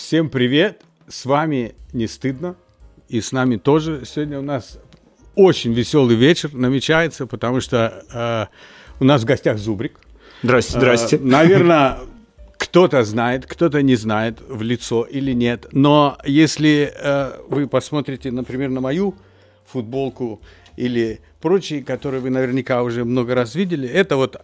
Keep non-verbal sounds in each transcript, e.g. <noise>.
Всем привет! С вами не стыдно. И с нами тоже сегодня у нас очень веселый вечер намечается, потому что э, у нас в гостях Зубрик. Здрасте, здрасте. Э, наверное, кто-то знает, кто-то не знает в лицо или нет. Но если э, вы посмотрите, например, на мою футболку или прочие, которые вы наверняка уже много раз видели, это вот,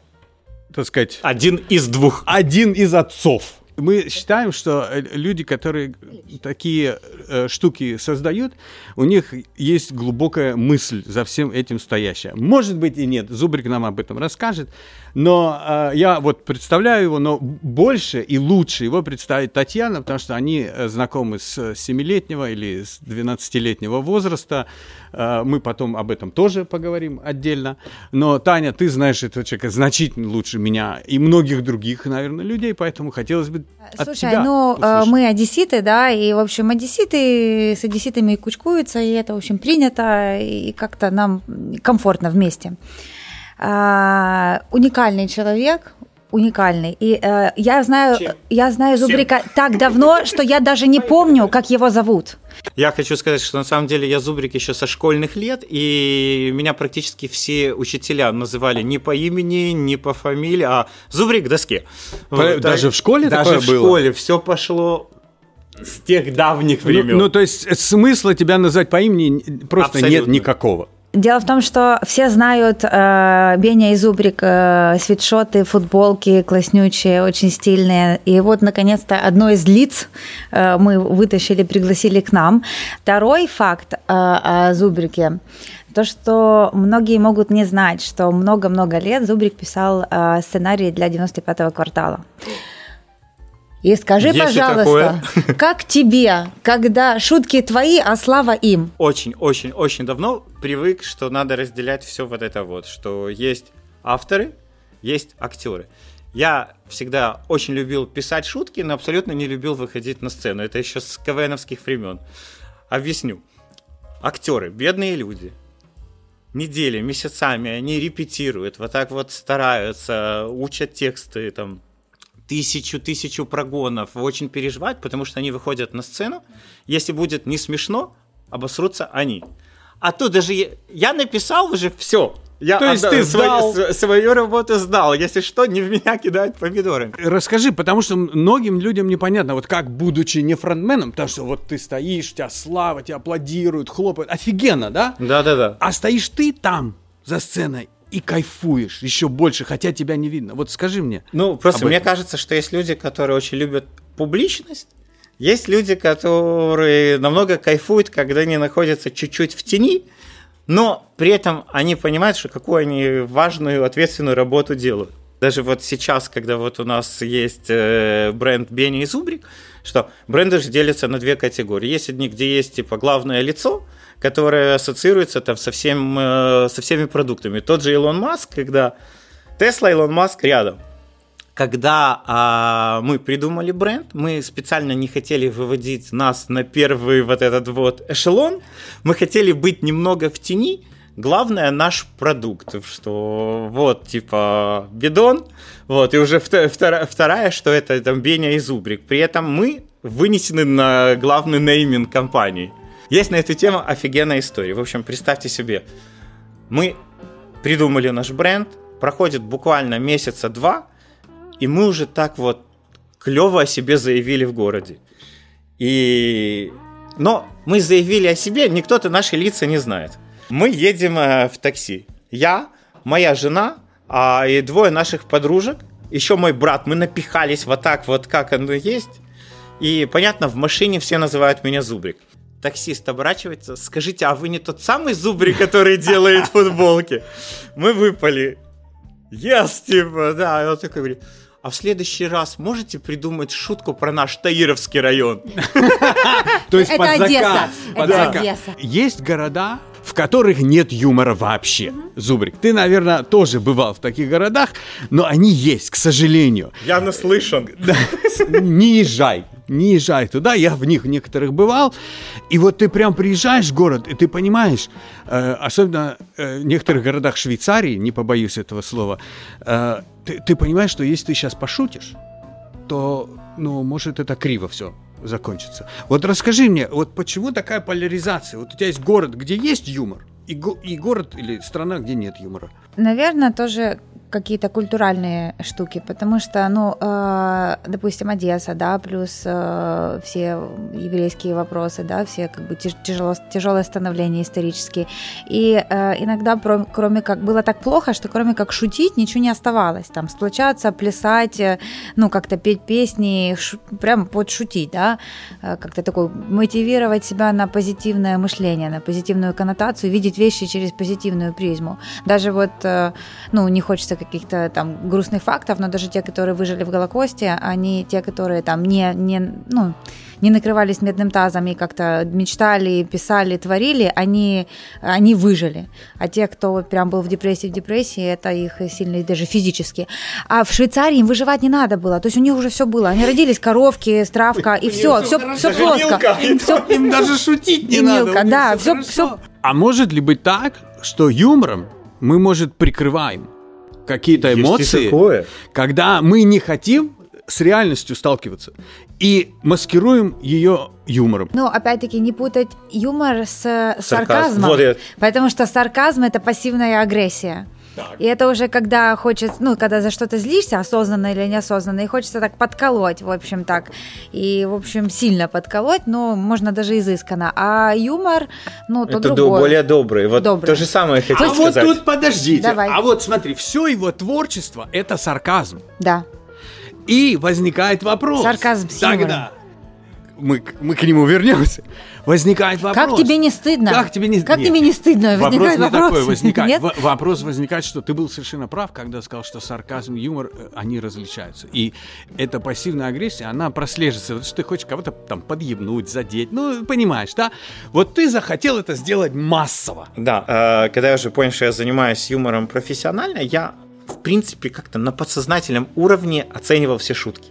так сказать... Один из двух. Один из отцов мы считаем, что э, люди, которые такие э, штуки создают, у них есть глубокая мысль за всем этим стоящая. Может быть и нет, Зубрик нам об этом расскажет, но э, я вот представляю его, но больше и лучше его представить Татьяна, потому что они э, знакомы с 7-летнего или с 12-летнего возраста. Э, мы потом об этом тоже поговорим отдельно. Но, Таня, ты знаешь этого человека значительно лучше меня и многих других, наверное, людей, поэтому хотелось бы Слушай, тебя ну, услышать. мы одесситы, да, и, в общем, одесситы с одесситами кучкуются, и это, в общем, принято, и как-то нам комфортно вместе э, уникальный человек, уникальный. И э, я знаю, Чем? я знаю Зубрика Всем. так давно, что я даже не помню, как его зовут. Я хочу сказать, что на самом деле я Зубрик еще со школьных лет, и меня практически все учителя называли не по имени, не по фамилии, а Зубрик доске. Вот, даже в школе даже такое в было? школе все пошло с тех давних времен. Ну, ну, то есть смысла тебя назвать по имени просто Абсолютно. нет никакого. Дело в том, что все знают э, Беня и Зубрик, э, свитшоты, футболки класснючие, очень стильные. И вот, наконец-то, одно из лиц э, мы вытащили, пригласили к нам. Второй факт э, о Зубрике то, что многие могут не знать, что много-много лет Зубрик писал э, сценарий для 95-го квартала. И скажи, Есть пожалуйста, <laughs> как тебе, когда шутки твои, а слава им? Очень-очень-очень давно привык, что надо разделять все вот это вот, что есть авторы, есть актеры. Я всегда очень любил писать шутки, но абсолютно не любил выходить на сцену. Это еще с КВНовских времен. Объясню. Актеры, бедные люди, недели, месяцами они репетируют, вот так вот стараются, учат тексты, там, тысячу-тысячу прогонов, очень переживать, потому что они выходят на сцену. Если будет не смешно, обосрутся они. А тут даже я, я написал уже все. Я То есть ты сдал... свою, свою работу сдал. Если что, не в меня кидают помидоры. Расскажи, потому что многим людям непонятно, вот как, будучи не фронтменом, потому что вот ты стоишь, тебя слава, тебя аплодируют, хлопают. Офигенно, да? Да-да-да. А стоишь ты там, за сценой, и кайфуешь еще больше, хотя тебя не видно. Вот скажи мне. Ну, просто мне кажется, что есть люди, которые очень любят публичность, есть люди, которые намного кайфуют, когда они находятся чуть-чуть в тени, но при этом они понимают, что какую они важную, ответственную работу делают. Даже вот сейчас, когда вот у нас есть э, бренд Бенни и Зубрик, что бренды же делятся на две категории. Есть одни, где есть типа главное лицо, которое ассоциируется там со, всем, э, со всеми продуктами. Тот же Илон Маск, когда Тесла, Илон Маск рядом. Когда а, мы придумали бренд, мы специально не хотели выводить нас на первый вот этот вот эшелон, мы хотели быть немного в тени, главное наш продукт, что вот, типа, бидон, вот, и уже вторая, вторая что это там Беня и Зубрик. При этом мы вынесены на главный нейминг компании. Есть на эту тему офигенная история. В общем, представьте себе, мы придумали наш бренд, проходит буквально месяца два, и мы уже так вот клево о себе заявили в городе. И... Но мы заявили о себе, никто-то наши лица не знает. Мы едем э, в такси. Я, моя жена а, и двое наших подружек, еще мой брат. Мы напихались вот так вот, как оно есть. И, понятно, в машине все называют меня Зубрик таксист оборачивается, скажите, а вы не тот самый зубри, который делает <laughs> футболки? Мы выпали. Yes, типа, да. И он такой говорит, а в следующий раз можете придумать шутку про наш Таировский район? <laughs> То есть под заказ. Это Одесса. Есть города, в которых нет юмора вообще. Зубрик, ты, наверное, тоже бывал в таких городах, но они есть, к сожалению. Я наслышан. <laughs> Не езжай, не езжай туда, я в них некоторых бывал, и вот ты прям приезжаешь в город, и ты понимаешь, э, особенно э, в некоторых городах Швейцарии, не побоюсь этого слова, э, ты, ты понимаешь, что если ты сейчас пошутишь, то, ну, может, это криво все закончится. Вот расскажи мне, вот почему такая поляризация? Вот у тебя есть город, где есть юмор, и, го- и город или страна, где нет юмора. Наверное, тоже какие-то культуральные штуки, потому что, ну, э, допустим, Одесса, да, плюс э, все еврейские вопросы, да, все как бы тяж- тяжело, тяжелое становление исторические. И э, иногда, про- кроме как, было так плохо, что кроме как шутить, ничего не оставалось. Там сплочаться, плясать, э, ну, как-то петь песни, ш- прям подшутить, да, э, как-то такой мотивировать себя на позитивное мышление, на позитивную коннотацию, видеть вещи через позитивную призму. Даже вот, ну, не хочется каких-то там грустных фактов, но даже те, которые выжили в Голокосте, они те, которые там не, не ну, не накрывались медным тазом и как-то мечтали, писали, творили, они, они выжили. А те, кто прям был в депрессии, в депрессии, это их сильно даже физически. А в Швейцарии им выживать не надо было. То есть у них уже все было. Они родились, коровки, стравка, и все, все, все плоско. Им, им даже шутить не надо. Да, всё- хорошо. А может ли быть так, что юмором мы, может, прикрываем какие-то эмоции, такое. когда мы не хотим с реальностью сталкиваться и маскируем ее юмором? Ну, опять-таки, не путать юмор с э, сарказмом, Вот я- потому что сарказм это пассивная агрессия. И это уже когда хочется, ну, когда за что-то злишься, осознанно или неосознанно, и хочется так подколоть, в общем, так. И, в общем, сильно подколоть, но можно даже изысканно. А юмор, ну, то Это другое. более добрый. Вот Добрый. то же самое А хотел вот сказать. тут подождите. Давай. А вот смотри, все его творчество это сарказм. Да. И возникает вопрос. Сарказм с. Тогда мы, к- мы к нему вернемся. Возникает вопрос. Как тебе не стыдно? Как тебе не Как Нет. тебе не стыдно? Вопрос Возникает не вопрос. такой возникает. Нет? В- вопрос возникает, что ты был совершенно прав, когда сказал, что сарказм и юмор, э, они различаются. И эта пассивная агрессия, она прослеживается. Вот что ты хочешь кого-то там подъебнуть, задеть. Ну, понимаешь, да? Вот ты захотел это сделать массово. Да, э, когда я уже понял, что я занимаюсь юмором профессионально, я, в принципе, как-то на подсознательном уровне оценивал все шутки.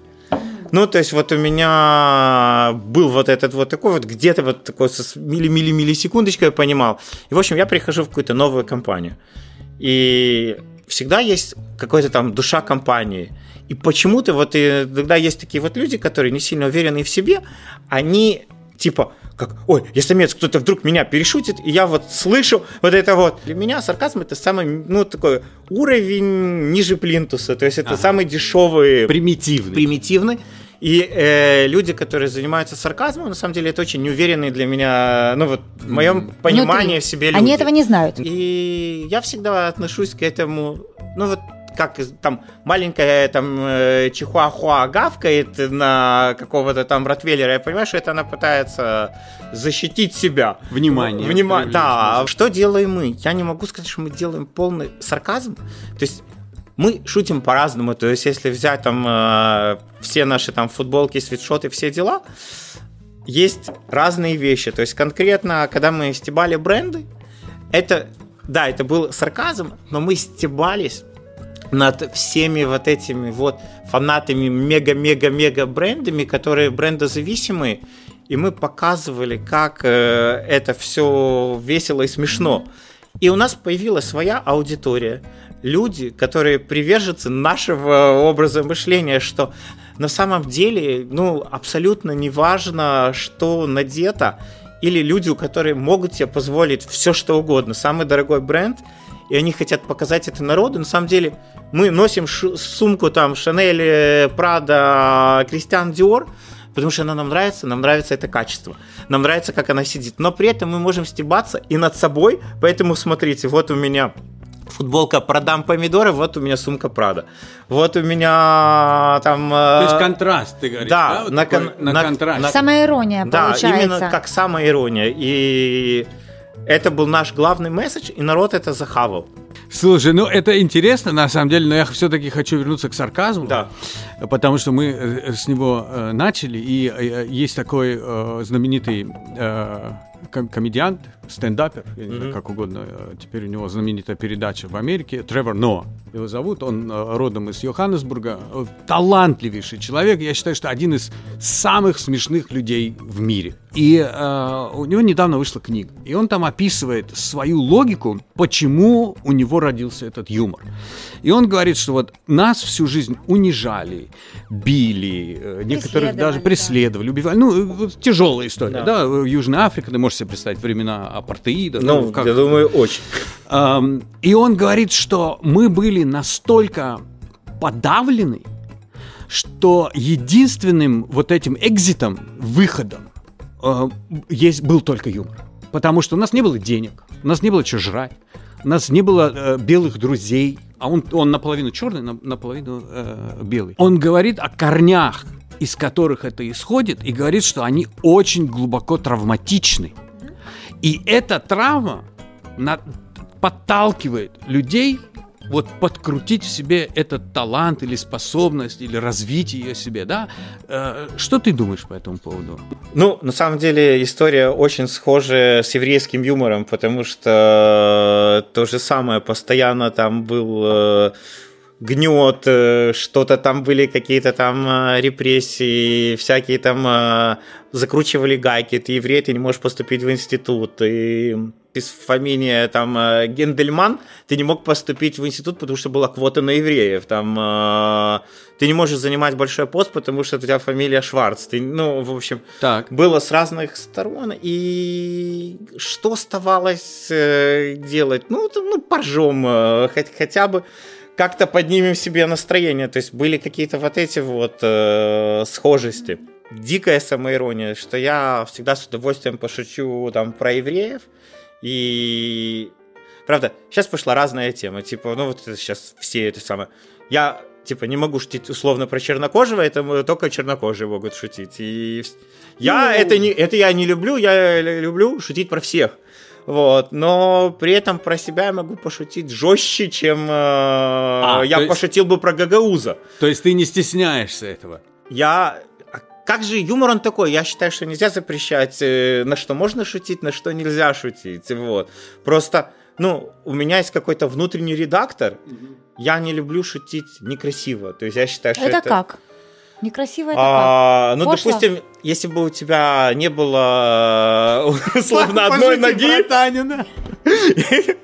Ну, то есть вот у меня был вот этот вот такой вот, где-то вот такой со милли-милли-миллисекундочкой я понимал. И, в общем, я прихожу в какую-то новую компанию. И всегда есть какая-то там душа компании. И почему-то вот и, тогда есть такие вот люди, которые не сильно уверены в себе, они типа как, ой, если самец кто-то вдруг меня перешутит, и я вот слышу вот это вот. Для меня сарказм это самый, ну, такой уровень ниже плинтуса, то есть это самый дешевый, Примитивный. примитивный. И э, люди, которые занимаются сарказмом, на самом деле это очень неуверенные для меня, ну вот в моем понимании Внутри. в себе люди. Они этого не знают. И я всегда отношусь к этому, ну вот как там маленькая там э, чихуахуа гавкает на какого-то там ротвейлера, я понимаю, что это она пытается защитить себя. Внимание. Внимание, да. А Что делаем мы? Я не могу сказать, что мы делаем полный сарказм. То есть мы шутим по-разному. То есть если взять там э, все наши там футболки, свитшоты, все дела, есть разные вещи. То есть конкретно, когда мы стебали бренды, это, да, это был сарказм, но мы стебались над всеми вот этими вот фанатами мега-мега-мега брендами, которые брендозависимые, и мы показывали, как э, это все весело и смешно. И у нас появилась своя аудитория. Люди, которые приверженцы нашего образа мышления, что на самом деле, ну, абсолютно не важно, что надето, или люди, у которых могут себе позволить все, что угодно. Самый дорогой бренд, и они хотят показать это народу. На самом деле, мы носим сумку там Шанель, Прада, Кристиан Диор, потому что она нам нравится, нам нравится это качество, нам нравится, как она сидит. Но при этом мы можем стебаться и над собой, поэтому смотрите, вот у меня футболка «Продам помидоры», вот у меня сумка Прада. Вот у меня там... То есть э, контраст, ты говоришь, да, да? Вот на такой- кон- на на- контрасте. на- Самая ирония да, получается. именно как самая ирония. И это был наш главный месседж, и народ это захавал. Слушай, ну это интересно на самом деле, но я все-таки хочу вернуться к сарказму, Да. потому что мы э, с него э, начали, и э, есть такой э, знаменитый ком- комедиант, стендапер, я не знаю, как угодно. э, Теперь у него знаменитая передача в Америке. Тревор Ноа его зовут. Он э, родом из Йоханнесбурга. Э, Талантливейший человек. Я считаю, что один из самых смешных людей в мире. И э, у него недавно вышла книга. И он там описывает свою логику, почему у него родился этот юмор. И он говорит, что вот нас всю жизнь унижали, били, некоторых даже Преследовали, да. убивали. Ну, тяжелая история, да. в Южной Африке, ты можешь себе представить времена апартеида. да, Ну, как- я думаю, очень. И он говорит, что мы были настолько подавлены, что единственным вот этим экзитом, выходом, есть, был только юмор. Потому что у нас не было денег, у нас не было что жрать, у нас не было э, белых друзей, а он, он наполовину черный, на- наполовину э, белый. Он говорит о корнях, из которых это исходит, и говорит, что они очень глубоко травматичны. И эта травма на- подталкивает людей вот подкрутить в себе этот талант или способность, или развить ее себе, да? Э, Что ты думаешь по этому поводу? Ну, на самом деле, история очень схожа с еврейским юмором, потому что то же самое, постоянно там был э, гнет, э, что-то там были какие-то там э, репрессии, всякие там э, закручивали гайки, ты еврей, ты не можешь поступить в институт, и ты с фамилией там Гендельман, ты не мог поступить в институт, потому что была квота на евреев, там ты не можешь занимать большой пост, потому что у тебя фамилия Шварц, ты, ну, в общем, Так. было с разных сторон, и что оставалось делать? Ну, ну поржем, хоть, хотя бы как-то поднимем себе настроение. То есть были какие-то вот эти вот э, схожести. Дикая самоирония, что я всегда с удовольствием пошучу там про евреев. И правда, сейчас пошла разная тема. Типа, ну вот это сейчас все это самое. Я типа не могу шутить условно про чернокожего, это только чернокожие могут шутить. И я это не это я не люблю, я люблю шутить про всех. Вот, но при этом про себя я могу пошутить жестче, чем э, я то есть- пошутил бы про Гагауза. То есть ты не стесняешься этого? Я а как же юмор он такой? Я считаю, что нельзя запрещать, э, на что можно шутить, на что нельзя шутить. Вот. Просто, ну, у меня есть какой-то внутренний редактор. Я не люблю шутить некрасиво. То есть я считаю, что Это это... как? Некрасиво это А, ну, Пошло? допустим, если бы у тебя не было э, условно одной ноги, Танина. <laughs>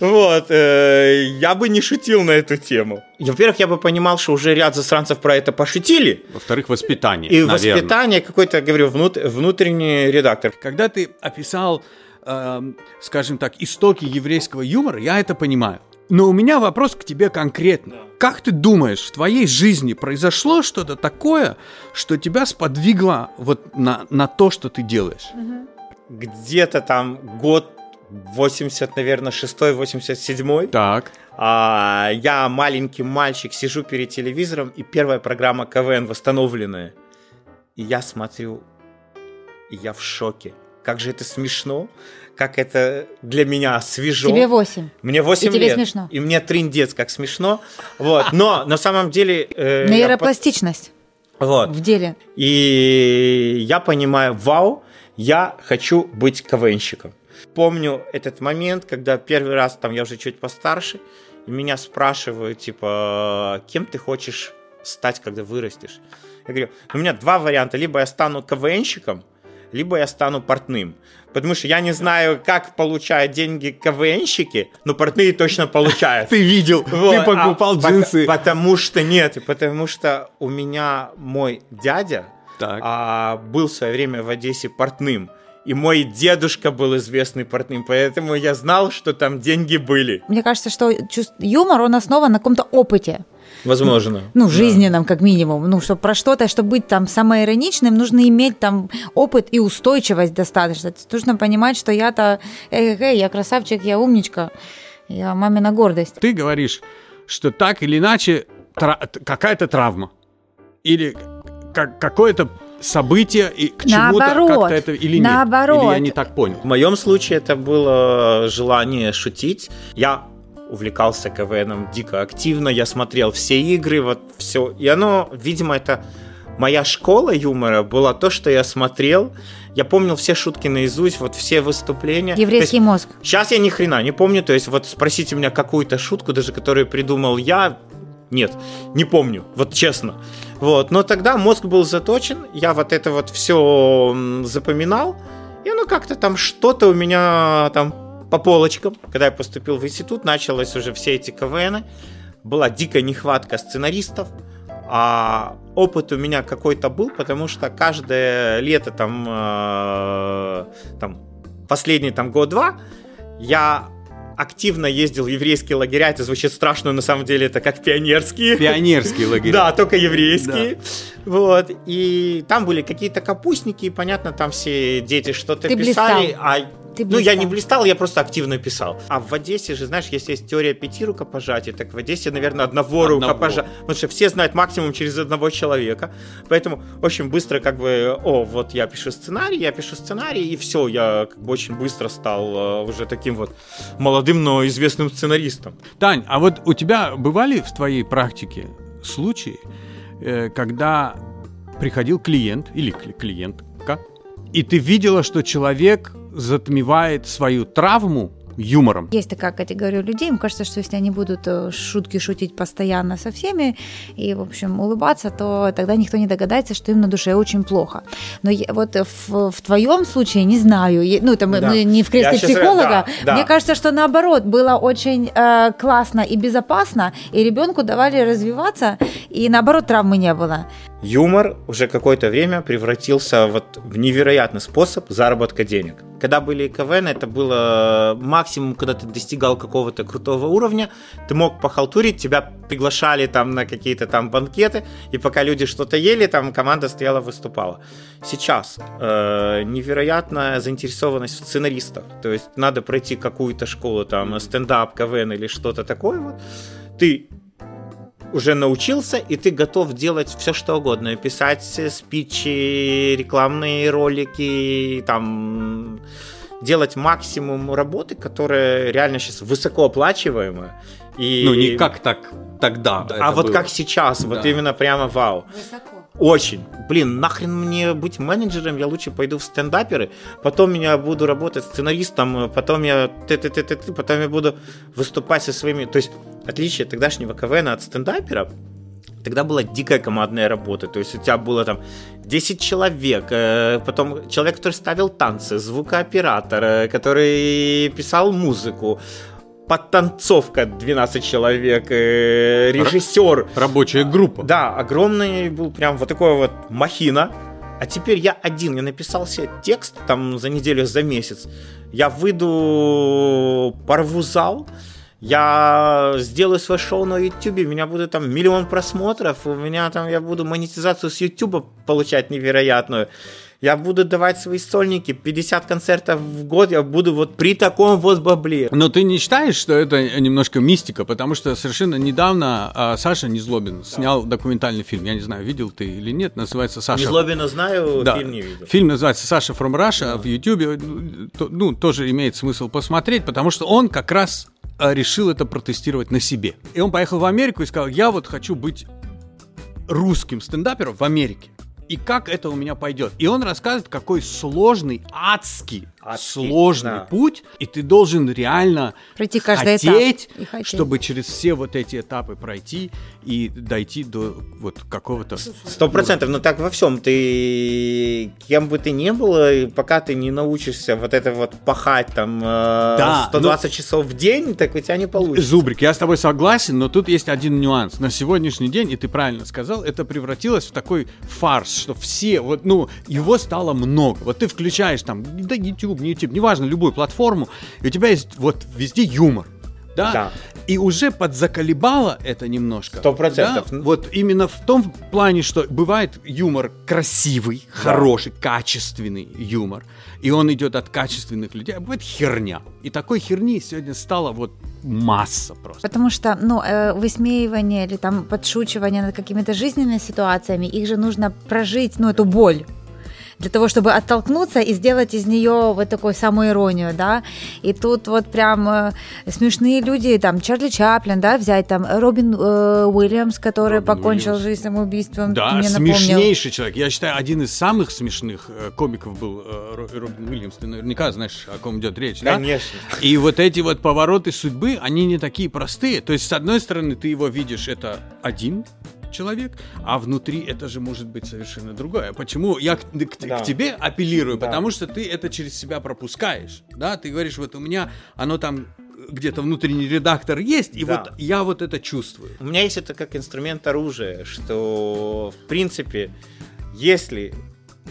Вот, э, я бы не шутил на эту тему. Во-первых, я бы понимал, что уже ряд засранцев про это пошутили. Во-вторых, воспитание, И воспитание какой-то, говорю, внут- внутренний редактор. Когда ты описал, эм, скажем так, истоки еврейского юмора, я это понимаю. Но у меня вопрос к тебе конкретно. Как ты думаешь, в твоей жизни произошло что-то такое, что тебя сподвигло вот на, на то, что ты делаешь? Где-то там год 80, наверное, 6-87. Так. А, я маленький мальчик, сижу перед телевизором, и первая программа КВН восстановленная. И я смотрю, и я в шоке. Как же это смешно, как это для меня свежо. Тебе 8. Мне 8 И тебе лет. смешно. И мне триндец, как смешно. Вот. Но на самом деле... э, Нейропластичность Вот. в деле. И я понимаю, вау, я хочу быть КВНщиком. Помню этот момент, когда первый раз, там я уже чуть постарше, и меня спрашивают, типа, кем ты хочешь стать, когда вырастешь? Я говорю, у меня два варианта, либо я стану КВНщиком, либо я стану портным. Потому что я не знаю, как получают деньги КВНщики, но портные точно получают. <laughs> Ты видел, Вот, ты покупал а, джинсы. Потому что нет, потому что у меня мой дядя Так. а, был в свое время в Одессе портным. И мой дедушка был известный портным, поэтому я знал, что там деньги были. Мне кажется, что чувств- юмор, он основан на каком-то опыте. Возможно. Ну, жизненном, как минимум. Ну, чтобы про что-то, чтобы быть там самоироничным, нужно иметь там опыт и устойчивость достаточно. То есть Нужно понимать, что я-то, эй, эй, я красавчик, я умничка, я мамина гордость. Ты говоришь, что так или иначе тра- какая-то травма или как- какое-то событие и к чему-то как-то это или нет? наоборот. Или я не так понял? В моем случае это было желание шутить. Я увлекался КВНом дико активно, я смотрел все игры, вот все. И оно, видимо, это моя школа юмора была то, что я смотрел. я помнил все шутки наизусть, вот все выступления. Еврейский есть, мозг. Сейчас я ни хрена не помню, то есть вот спросите меня какую-то шутку, даже которую придумал я, нет, не помню, вот честно. Вот, но тогда мозг был заточен, я вот это вот все запоминал, и оно как-то там что-то у меня там по полочкам. Когда я поступил в институт, началось уже все эти КВНы, была дикая нехватка сценаристов, а опыт у меня какой-то был, потому что каждое лето там, э, там последний там год-два я активно ездил в еврейские лагеря. Это звучит страшно, но на самом деле это как пионерские. Пионерские лагеря. Да, только еврейские. Да. Вот. И там были какие-то капустники, и понятно, там все дети что-то Ты писали. Блистал. А ты ну, я не блистал, я просто активно писал. А в Одессе же, знаешь, если есть теория пяти рукопожатий, так в Одессе, наверное, одного, одного. рукопожатия. Потому что все знают максимум через одного человека. Поэтому очень быстро как бы, о, вот я пишу сценарий, я пишу сценарий, и все, я как бы очень быстро стал э, уже таким вот молодым, но известным сценаристом. Тань, а вот у тебя бывали в твоей практике случаи, э, когда приходил клиент или клиентка, и ты видела, что человек затмевает свою травму юмором. Есть такая категория людей, им кажется, что если они будут э, шутки шутить постоянно со всеми и, в общем, улыбаться, то тогда никто не догадается, что им на душе очень плохо. Но я, вот в, в твоем случае не знаю, ну, там да. мы не в кресле я психолога, да, да. мне кажется, что наоборот, было очень э, классно и безопасно, и ребенку давали развиваться, и наоборот травмы не было юмор уже какое-то время превратился вот в невероятный способ заработка денег. Когда были КВН, это было максимум, когда ты достигал какого-то крутого уровня, ты мог похалтурить, тебя приглашали там на какие-то там банкеты, и пока люди что-то ели, там команда стояла, выступала. Сейчас э, невероятная заинтересованность в сценаристах, то есть надо пройти какую-то школу, там, стендап, КВН или что-то такое вот, ты уже научился, и ты готов делать все, что угодно. Писать спичи, рекламные ролики, там делать максимум работы, которая реально сейчас высокооплачиваемая. И... Ну, не как так тогда. А вот было. как сейчас, да. вот именно прямо вау. Высоко. Очень. Блин, нахрен мне быть менеджером, я лучше пойду в стендаперы, потом я буду работать сценаристом, потом я ты ты ты ты ты потом я буду выступать со своими... То есть отличие тогдашнего КВН от стендапера, Тогда была дикая командная работа, то есть у тебя было там 10 человек, э, потом человек, который ставил танцы, звукооператор, э, который писал музыку, подтанцовка 12 человек, э, режиссер. Рабочая группа. Да, огромный был прям вот такой вот махина. А теперь я один, я написал себе текст там за неделю, за месяц. Я выйду, порву зал, я сделаю свое шоу на YouTube, у меня будет там миллион просмотров, у меня там, я буду монетизацию с YouTube получать невероятную я буду давать свои сольники, 50 концертов в год, я буду вот при таком вот бабле. Но ты не считаешь, что это немножко мистика, потому что совершенно недавно а, Саша Незлобин снял документальный фильм, я не знаю, видел ты или нет, называется «Саша». Незлобина знаю, да. фильм не видел. Фильм называется «Саша from Russia» да. в YouTube, ну, тоже имеет смысл посмотреть, потому что он как раз а, решил это протестировать на себе. И он поехал в Америку и сказал, я вот хочу быть русским стендапером в Америке и как это у меня пойдет. И он рассказывает, какой сложный, адский, адский сложный да. путь, и ты должен реально пройти каждый хотеть, этап хотеть, чтобы через все вот эти этапы пройти и дойти до вот какого-то... Сто процентов, но так во всем. Ты, кем бы ты ни был, пока ты не научишься вот это вот пахать там э, да, 120 но... часов в день, так у тебя не получится. Зубрик, я с тобой согласен, но тут есть один нюанс. На сегодняшний день, и ты правильно сказал, это превратилось в такой фарс, что все, вот, ну, его стало много. Вот ты включаешь там, да, YouTube, не YouTube, неважно, любую платформу, и у тебя есть вот везде юмор. Да? да. И уже подзаколебало это немножко. Сто процентов. Да? Вот именно в том плане, что бывает юмор красивый, да. хороший, качественный юмор, и он идет от качественных людей, а бывает херня. И такой херни сегодня стало вот масса просто. Потому что, ну, э, высмеивание или там подшучивание над какими-то жизненными ситуациями, их же нужно прожить, ну, эту боль для того, чтобы оттолкнуться и сделать из нее вот такую самоиронию, да. И тут вот прям э, смешные люди, там Чарли Чаплин, да, взять там Робин э, Уильямс, который Робин покончил Уильямс. жизнь самоубийством. Да, смешнейший человек. Я считаю, один из самых смешных э, комиков был э, Робин Уильямс. Ты наверняка знаешь, о ком идет речь, да? Конечно. И вот эти вот повороты судьбы, они не такие простые. То есть, с одной стороны, ты его видишь, это один человек, а внутри это же может быть совершенно другое. Почему я к, к, да. к тебе апеллирую? Да. Потому что ты это через себя пропускаешь, да? Ты говоришь, вот у меня оно там где-то внутренний редактор есть, и да. вот я вот это чувствую. У меня есть это как инструмент оружия, что в принципе, если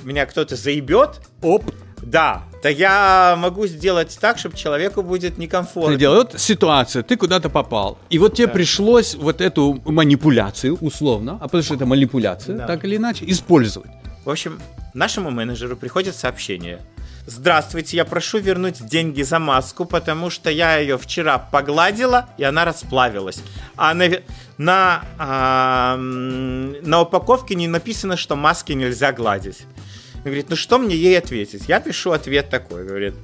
меня кто-то заебет, оп, да, то я могу сделать так, чтобы человеку будет некомфортно. Ты вот ситуация, ты куда-то попал, и вот тебе да. пришлось вот эту манипуляцию, условно, а потому что это манипуляция, да. так или иначе, использовать. В общем, нашему менеджеру приходит сообщение. Здравствуйте, я прошу вернуть деньги за маску, потому что я ее вчера погладила, и она расплавилась. А на, на, а, на упаковке не написано, что маски нельзя гладить говорит, ну что мне ей ответить? Я пишу ответ такой, говорит,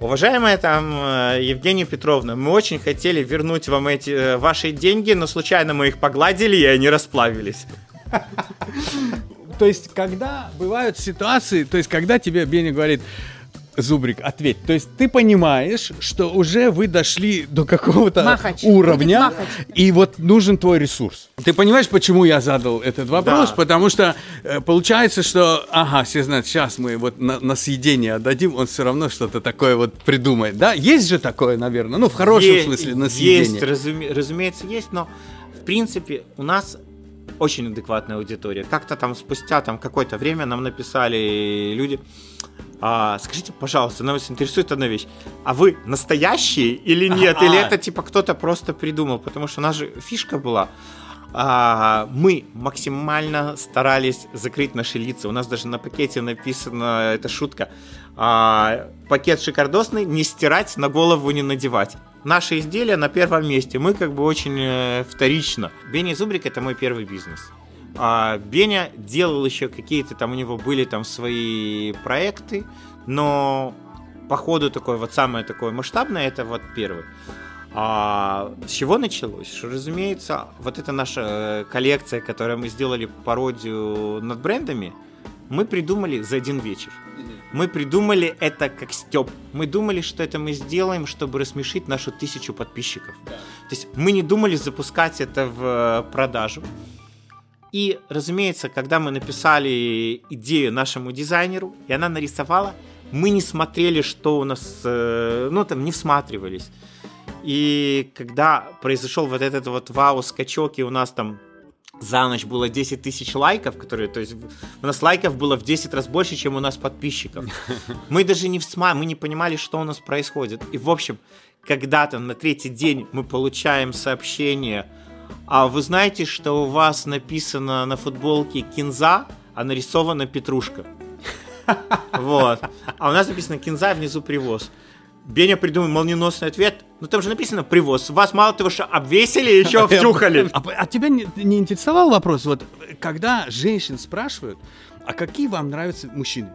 Уважаемая там э, Евгения Петровна, мы очень хотели вернуть вам эти э, ваши деньги, но случайно мы их погладили, и они расплавились. То есть, когда бывают ситуации, то есть, когда тебе Беня говорит, Зубрик, ответь. То есть ты понимаешь, что уже вы дошли до какого-то Махач. уровня, и вот нужен твой ресурс. Ты понимаешь, почему я задал этот вопрос? Да. Потому что э, получается, что, ага, все знают, сейчас мы вот на, на съедение отдадим, он все равно что-то такое вот придумает. Да, есть же такое, наверное, ну в хорошем есть, смысле на съедение. Есть, разуме, разумеется, есть, но в принципе у нас очень адекватная аудитория. Как-то там спустя там какое-то время нам написали люди, а, скажите, пожалуйста, нас интересует одна вещь. А вы настоящие или нет? Или это типа кто-то просто придумал? Потому что у нас же фишка была. А, мы максимально старались закрыть наши лица. У нас даже на пакете написано, это шутка, а, пакет шикардосный, не стирать, на голову не надевать. Наши изделия на первом месте. Мы как бы очень э, вторично. Бенни Зубрик это мой первый бизнес. А Беня делал еще какие-то там у него были там свои проекты, но по ходу такой вот самое такое масштабное это вот первый. А с чего началось? Что, разумеется, вот эта наша э, коллекция, которую мы сделали пародию над брендами, мы придумали за один вечер. Мы придумали это как степ. Мы думали, что это мы сделаем, чтобы рассмешить нашу тысячу подписчиков. Да. То есть мы не думали запускать это в э, продажу. И, разумеется, когда мы написали идею нашему дизайнеру, и она нарисовала, мы не смотрели, что у нас, э, ну, там, не всматривались. И когда произошел вот этот вот вау-скачок, и у нас там за ночь было 10 тысяч лайков, которые, то есть у нас лайков было в 10 раз больше, чем у нас подписчиков. <laughs> Мы даже не всма, мы не понимали, что у нас происходит. И, в общем, когда-то на третий день мы получаем сообщение а вы знаете, что у вас написано на футболке кинза, а нарисована петрушка? <laughs> Вот. А у нас написано кинза, а внизу привоз. Беня придумал молниеносный ответ. Ну там же написано привоз. Вас мало того, что обвесили, еще <laughs> втюхали. А, а тебя не, не интересовал вопрос, вот когда женщин спрашивают, а какие вам нравятся мужчины?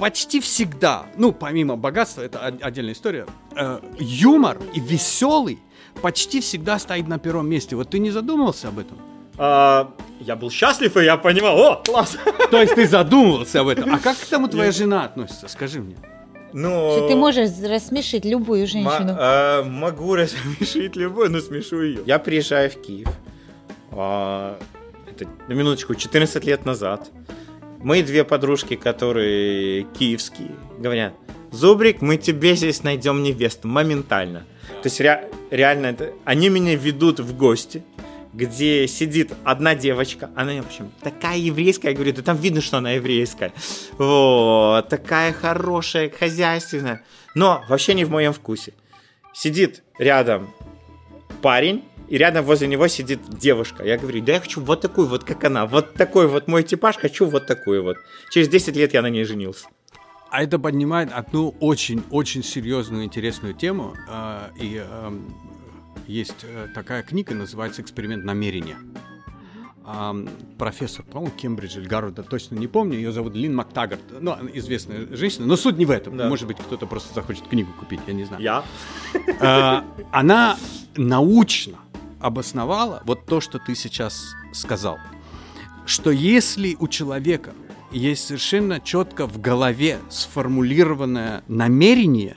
Почти всегда, ну помимо богатства, это отдельная история, э, юмор и веселый почти всегда стоит на первом месте. Вот ты не задумывался об этом? А, я был счастлив, и я понимал, о, класс. То есть ты задумывался об этом. А как к тому твоя жена относится? Скажи мне. Ну, что ты можешь рассмешить любую женщину. А, могу рассмешить любую, но смешу ее. Я приезжаю в Киев. А, это, на минуточку, 14 лет назад. Мои две подружки, которые киевские, говорят, Зубрик, мы тебе здесь найдем невесту моментально. То есть ре, реально это, они меня ведут в гости, где сидит одна девочка, она, в общем, такая еврейская, я говорю, да там видно, что она еврейская. Вот, такая хорошая, хозяйственная. Но вообще не в моем вкусе. Сидит рядом парень, и рядом возле него сидит девушка. Я говорю, да я хочу вот такую вот, как она. Вот такой вот мой типаж, хочу вот такую вот. Через 10 лет я на ней женился. А это поднимает одну очень-очень серьезную, интересную тему. А, и эм, есть э, такая книга, называется «Эксперимент намерения». э, профессор, по-моему, Кембриджа или Гарварда, точно не помню, ее зовут Лин Мактагарт, ну, известная женщина, но суть не в этом. Да. Может быть, кто-то просто захочет книгу купить, я не знаю. Я? Э, она научно обосновала вот то, что ты сейчас сказал, что если у человека есть совершенно четко в голове сформулированное намерение,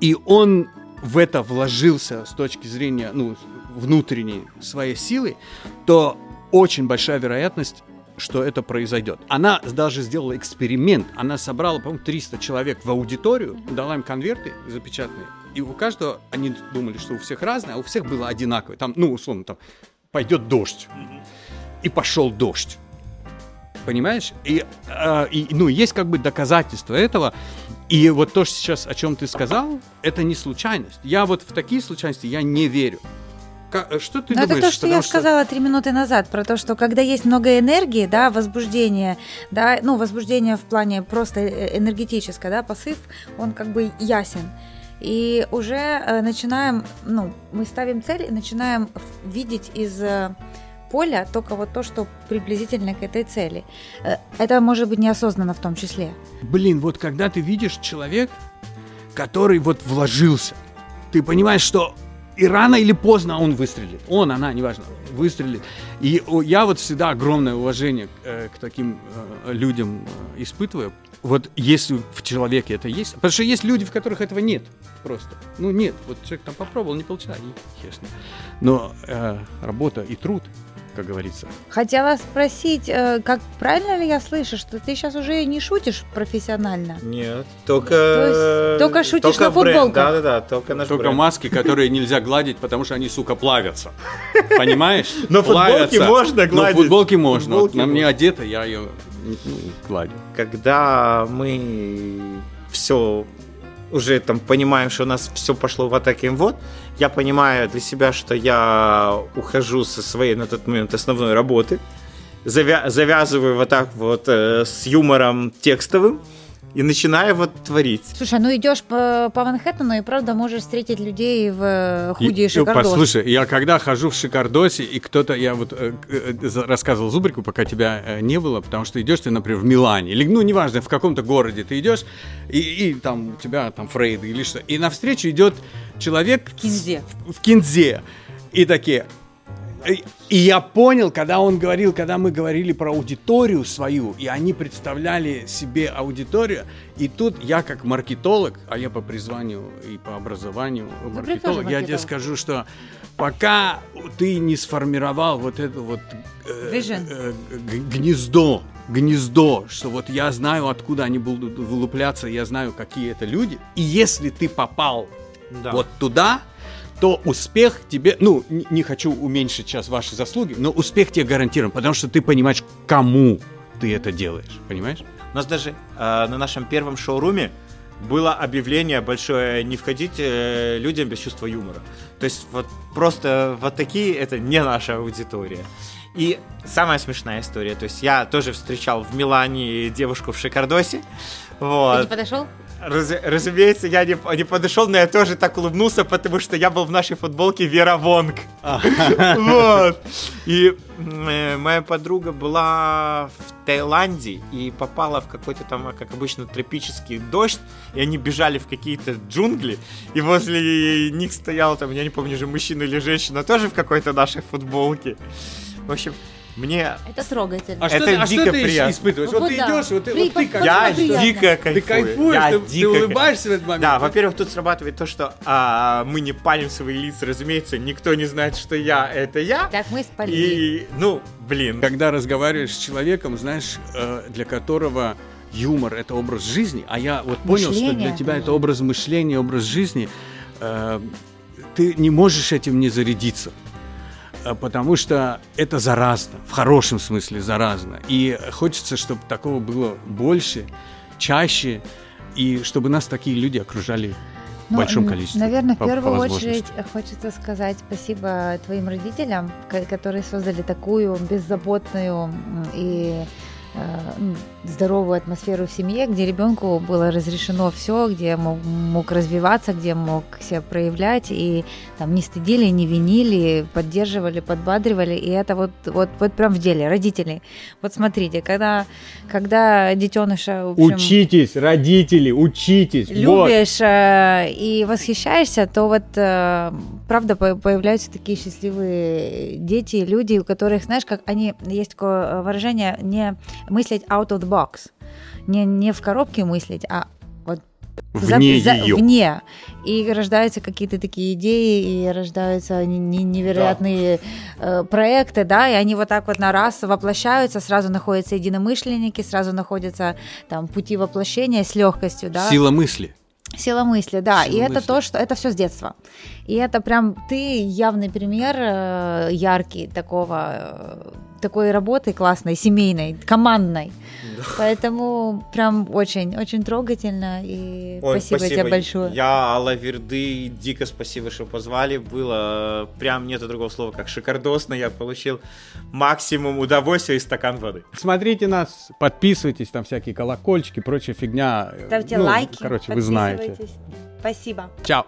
и он в это вложился с точки зрения ну, внутренней своей силы, то очень большая вероятность, что это произойдет. Она даже сделала эксперимент. Она собрала, по-моему, 300 человек в аудиторию, дала им конверты запечатанные, и у каждого, они думали, что у всех разное, а у всех было одинаковое. Там, ну, условно, там, пойдет дождь. И пошел дождь. Понимаешь? И, э, и, ну, есть как бы доказательства этого. И вот то, что сейчас, о чем ты сказал, это не случайность. Я вот в такие случайности я не верю. Э, что ты Но думаешь? Это то, что я что... сказала три минуты назад, про то, что когда есть много энергии, да, возбуждение, да, ну, возбуждение в плане просто э, энергетическое, да, посыв, он как бы ясен. И уже э, начинаем, ну, мы ставим цель и начинаем видеть из поля только вот то, что приблизительно к этой цели. Э, это может быть неосознанно в том числе. Блин, вот когда ты видишь человек, который вот вложился, ты понимаешь, что и рано или поздно он выстрелит. Он, она, неважно, выстрелит. И я вот всегда огромное уважение э, к таким э, людям испытываю. Вот если в человеке это есть. Потому что есть люди, в которых этого нет просто. Ну нет, вот человек там попробовал, не получается, и честно. Но э, работа и труд как говорится. Хотела спросить, э, как правильно ли я слышу, что ты сейчас уже не шутишь профессионально? Нет, только... только шутишь только на футболках? Да-да-да, только на Только бренд. маски, которые нельзя гладить, потому что они, сука, плавятся. Понимаешь? <laughs> Но футболки можно гладить. Но футболки можно. На мне одета, я ее гладю. Когда мы все уже там понимаем, что у нас все пошло в атаке вот, я понимаю для себя, что я ухожу со своей на тот момент основной работы, завя- завязываю вот так вот э, с юмором текстовым, и начинаю вот творить. Слушай, ну идешь по, по Манхэттену и правда можешь встретить людей в э, худи и, и шикардосе. Послушай, я когда хожу в шикардосе, и кто-то, я вот э, э, рассказывал Зубрику, пока тебя э, не было, потому что идешь ты, например, в Милане, или, ну, неважно, в каком-то городе ты идешь, и, и там у тебя там Фрейд или что, и навстречу идет человек... В кинзе. В, в кинзе. И такие, и я понял, когда он говорил, когда мы говорили про аудиторию свою, и они представляли себе аудиторию, и тут я как маркетолог, а я по призванию и по образованию маркетолог, я тебе скажу, что пока ты не сформировал вот это вот э, э, гнездо, гнездо, что вот я знаю, откуда они будут вылупляться, я знаю, какие это люди, и если ты попал да. вот туда, то успех тебе, ну, не хочу уменьшить сейчас ваши заслуги, но успех тебе гарантирован, потому что ты понимаешь, кому ты это делаешь, понимаешь? У нас даже э, на нашем первом шоуруме было объявление большое «Не входите э, людям без чувства юмора». То есть вот просто вот такие это не наша аудитория. И самая смешная история, то есть я тоже встречал в Милане девушку в Шикардосе. Вот. Ты не подошел? Раз, разумеется, я не, не подошел, но я тоже так улыбнулся, потому что я был в нашей футболке Вера Вонг. <laughs> Вот. И моя подруга была в Таиланде и попала в какой-то там, как обычно, тропический дождь, и они бежали в какие-то джунгли, и возле них стоял там, я не помню, же мужчина или женщина, тоже в какой-то нашей футболке. В общем, мне... Это трогательно. А это что, дико а что ты приятно. испытываешь? Вот, вот ты да. идешь, вот, ты, вот ты как... Я дико кайфую. Ты кайфуешь, я ты, дико... ты улыбаешься в этот момент. Да, во-первых, тут срабатывает то, что а, мы не палим свои лица, разумеется, никто не знает, что я — это я. Так мы спалили. И, ну, блин. Когда разговариваешь с человеком, знаешь, э, для которого юмор — это образ жизни, а я вот понял, Мышление. что для тебя это образ мышления, образ жизни, э, ты не можешь этим не зарядиться. Э, потому что это заразно, в хорошем смысле заразно. И хочется, чтобы такого было больше, чаще, и чтобы нас такие люди окружали в ну, большом количестве. Наверное, в первую очередь хочется сказать спасибо твоим родителям, которые создали такую беззаботную и здоровую атмосферу в семье, где ребенку было разрешено все, где мог, мог развиваться, где мог себя проявлять, и там не стыдили, не винили, поддерживали, подбадривали, и это вот, вот, вот прям в деле, родители. Вот смотрите, когда, когда детеныша... Общем, учитесь, родители, учитесь. Любишь вот. э, и восхищаешься, то вот э, правда появляются такие счастливые дети, люди, у которых, знаешь, как они, есть такое выражение, не мыслить out of the box. Не, не в коробке мыслить, а вот вне за, ее. Вне. И рождаются какие-то такие идеи, и рождаются невероятные да. э, проекты, да, и они вот так вот на раз воплощаются, сразу находятся единомышленники, сразу находятся там пути воплощения с легкостью, да. Сила мысли. Сила мысли, да. Сила и мысли. это то, что это все с детства. И это прям ты явный пример э, яркий такого э, такой работы классной, семейной, командной. Да. Поэтому прям очень, очень трогательно и Ой, спасибо, спасибо тебе большое. Я, Алла Верды, дико спасибо, что позвали. Было прям нету другого слова, как шикардосно. Я получил максимум удовольствия и стакан воды. Смотрите нас, подписывайтесь, там всякие колокольчики, прочая фигня. Ставьте ну, лайки. Короче, вы знаете. Спасибо. Чао.